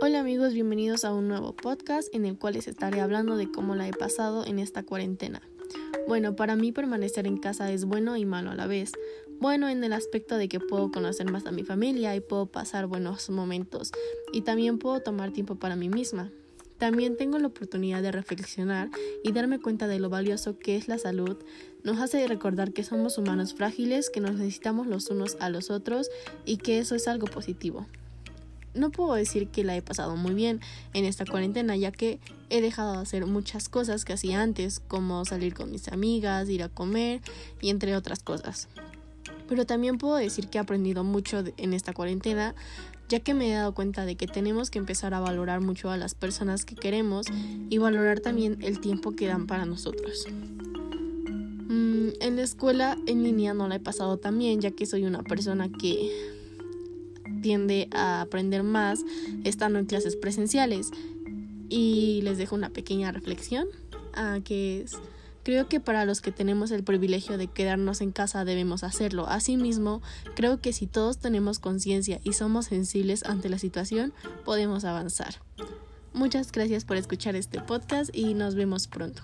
Hola amigos, bienvenidos a un nuevo podcast en el cual les estaré hablando de cómo la he pasado en esta cuarentena. Bueno, para mí permanecer en casa es bueno y malo a la vez. Bueno en el aspecto de que puedo conocer más a mi familia y puedo pasar buenos momentos y también puedo tomar tiempo para mí misma. También tengo la oportunidad de reflexionar y darme cuenta de lo valioso que es la salud. Nos hace recordar que somos humanos frágiles, que nos necesitamos los unos a los otros y que eso es algo positivo. No puedo decir que la he pasado muy bien en esta cuarentena, ya que he dejado de hacer muchas cosas que hacía antes, como salir con mis amigas, ir a comer y entre otras cosas. Pero también puedo decir que he aprendido mucho en esta cuarentena, ya que me he dado cuenta de que tenemos que empezar a valorar mucho a las personas que queremos y valorar también el tiempo que dan para nosotros. Mm, en la escuela en línea no la he pasado tan bien, ya que soy una persona que tiende a aprender más estando en clases presenciales. Y les dejo una pequeña reflexión, a que es Creo que para los que tenemos el privilegio de quedarnos en casa debemos hacerlo. Asimismo, creo que si todos tenemos conciencia y somos sensibles ante la situación, podemos avanzar. Muchas gracias por escuchar este podcast y nos vemos pronto.